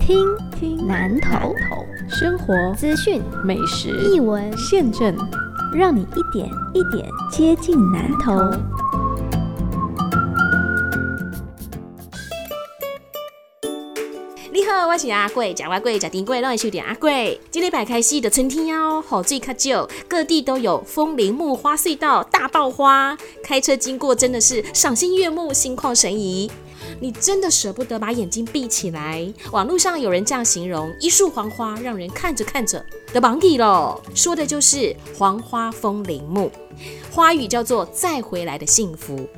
听听南头生活资讯美食译文现政，让你一点一点接近南投。我是阿贵，食外贵，食甜贵，拢会收点阿贵。今礼拜开始的春天哦，雨水较少，各地都有枫林木花隧道大爆花，开车经过真的是赏心悦目，心旷神怡。你真的舍不得把眼睛闭起来。网络上有人这样形容一束黄花，让人看着看着的忘底了，说的就是黄花枫林木，花语叫做再回来的幸福。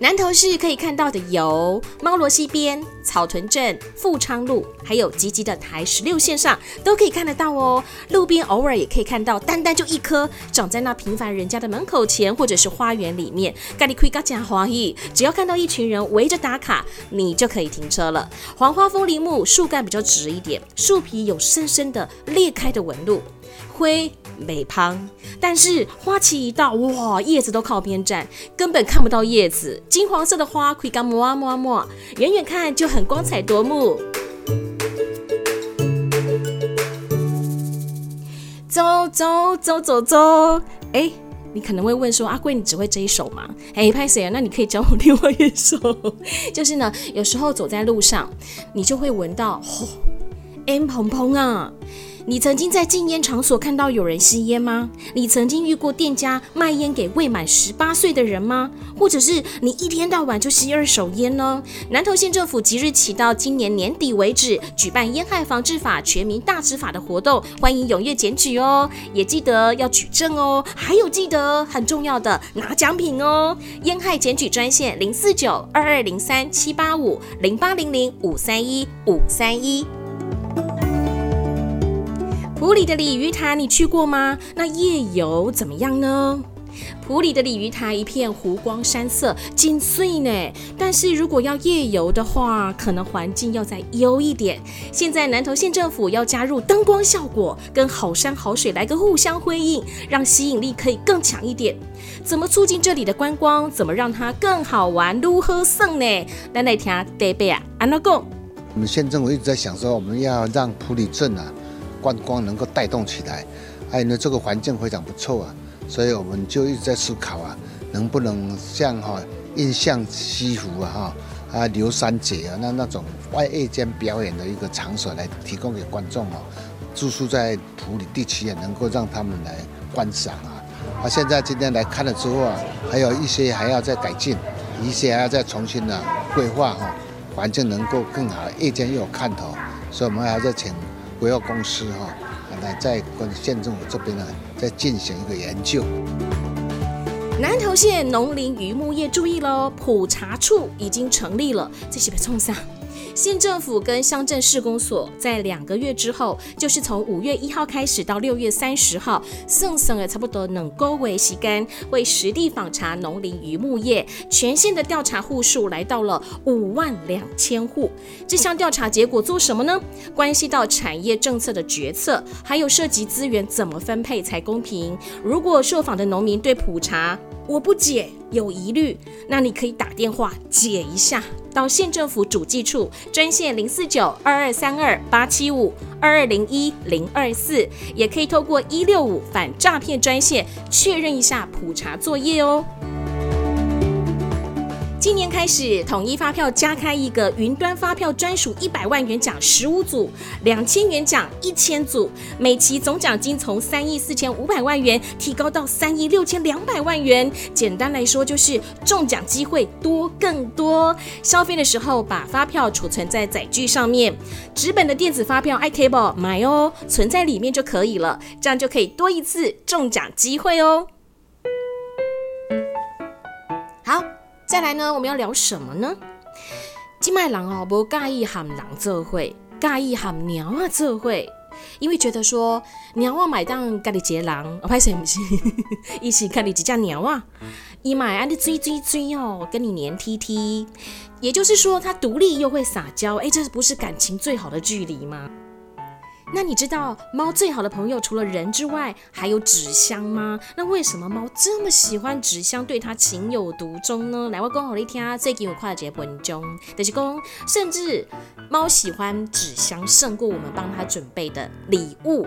南投市可以看到的有猫罗溪边、草屯镇、富昌路，还有集集的台十六线上都可以看得到哦。路边偶尔也可以看到，单单就一棵长在那平凡人家的门口前，或者是花园里面。咖喱亏嘎加花，只要看到一群人围着打卡，你就可以停车了。黄花枫林木树干比较直一点，树皮有深深的裂开的纹路。灰美胖，但是花期一到，哇，叶子都靠边站，根本看不到叶子。金黄色的花，可以刚摸啊摸啊摸，远远看就很光彩夺目。走走走走走，哎，你可能会问说，阿贵，你只会这一首吗？哎，拍谁啊？那你可以教我另外一首，就是呢，有时候走在路上，你就会闻到，吼，烟蓬蓬啊。你曾经在禁烟场所看到有人吸烟吗？你曾经遇过店家卖烟给未满十八岁的人吗？或者是你一天到晚就吸二手烟呢？南投县政府即日起到今年年底为止，举办烟害防治法全民大执法的活动，欢迎踊跃检举哦，也记得要举证哦，还有记得很重要的拿奖品哦。烟害检举专线零四九二二零三七八五零八零零五三一五三一。普里的鲤鱼潭你去过吗？那夜游怎么样呢？普里的鲤鱼潭一片湖光山色，金碎呢。但是如果要夜游的话，可能环境要再优一点。现在南投县政府要加入灯光效果，跟好山好水来个互相辉映，让吸引力可以更强一点。怎么促进这里的观光？怎么让它更好玩？如何胜呢？咱来听德贝啊，安娜讲。我们县政府一直在想说，我们要让普里镇啊。观光能够带动起来，还有呢，这个环境非常不错啊，所以我们就一直在思考啊，能不能像哈印象西湖啊哈啊刘三姐啊那那种外夜间表演的一个场所来提供给观众哦，住宿在普里地区也能够让他们来观赏啊。啊，现在今天来看了之后啊，还有一些还要再改进，一些还要再重新的规划哈，环境能够更好，夜间又有看头，所以我们还在请。国药公司哈，来在跟县政府这边呢，在进行一个研究。南投县农林渔牧业注意喽，普查处已经成立了，这是被冲上。县政府跟乡镇市公所在两个月之后，就是从五月一号开始到六月三十号，剩剩的差不多能够为洗干，为实地访查农林渔牧业，全县的调查户数来到了五万两千户。这项调查结果做什么呢？关系到产业政策的决策，还有涉及资源怎么分配才公平。如果受访的农民对普查我不解有疑虑，那你可以打电话解一下，到县政府主计处专线零四九二二三二八七五二二零一零二四，也可以透过一六五反诈骗专线确认一下普查作业哦。今年开始，统一发票加开一个云端发票专属一百万元奖十五组，两千元奖一千组，每期总奖金从三亿四千五百万元提高到三亿六千两百万元。简单来说，就是中奖机会多更多。消费的时候，把发票储存在载具上面，纸本的电子发票 iTable 买哦，存在里面就可以了，这样就可以多一次中奖机会哦。再来呢，我们要聊什么呢？金麦郎哦，不介意喊狼做会，介意喊鸟啊做会，因为觉得说鸟啊买当家里接狼，我拍谁不是？一起看你几只鸟啊，一买啊你追追追哦，跟你黏 T T，也就是说它独立又会撒娇，哎，这不是感情最好的距离吗？那你知道猫最好的朋友除了人之外，还有纸箱吗？那为什么猫这么喜欢纸箱，对它情有独钟呢？来，我讲好你听，最近有快捷文中，就是讲，甚至猫喜欢纸箱胜过我们帮它准备的礼物。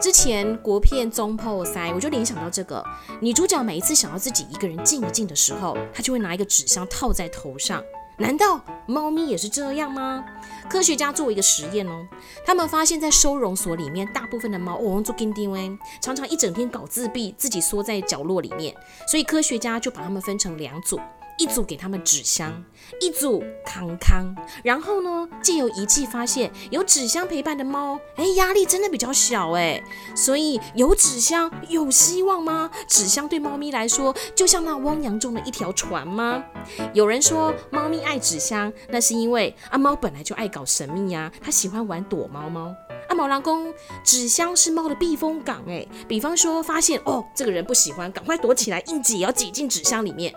之前国片《中破塞》，我就联想到这个女主角每一次想要自己一个人静一静的时候，她就会拿一个纸箱套在头上。难道猫咪也是这样吗？科学家做一个实验哦，他们发现，在收容所里面，大部分的猫哦做紧张哎，常常一整天搞自闭，自己缩在角落里面，所以科学家就把它们分成两组。一组给他们纸箱，一组康康。然后呢，借由仪器发现，有纸箱陪伴的猫，哎，压力真的比较小哎。所以有纸箱有希望吗？纸箱对猫咪来说，就像那汪洋中的一条船吗？有人说，猫咪爱纸箱，那是因为阿猫本来就爱搞神秘呀，它喜欢玩躲猫猫。阿毛狼公，纸箱是猫的避风港哎。比方说，发现哦，这个人不喜欢，赶快躲起来，硬挤也要挤进纸箱里面。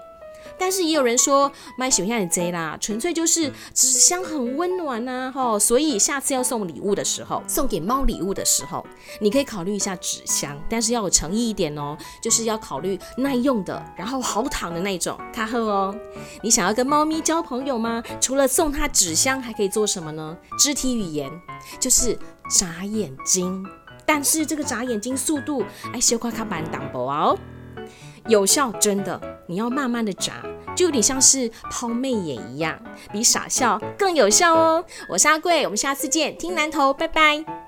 但是也有人说买喜欢你贼啦，纯粹就是纸箱很温暖呐，吼，所以下次要送礼物的时候，送给猫礼物的时候，你可以考虑一下纸箱，但是要有诚意一点哦，就是要考虑耐用的，然后好躺的那种，卡赫哦。你想要跟猫咪交朋友吗？除了送它纸箱，还可以做什么呢？肢体语言，就是眨眼睛，但是这个眨眼睛速度，哎，小夸卡板挡波哦。有效，真的，你要慢慢的眨，就有点像是抛媚眼一样，比傻笑更有效哦。我是阿贵，我们下次见，听南头，拜拜。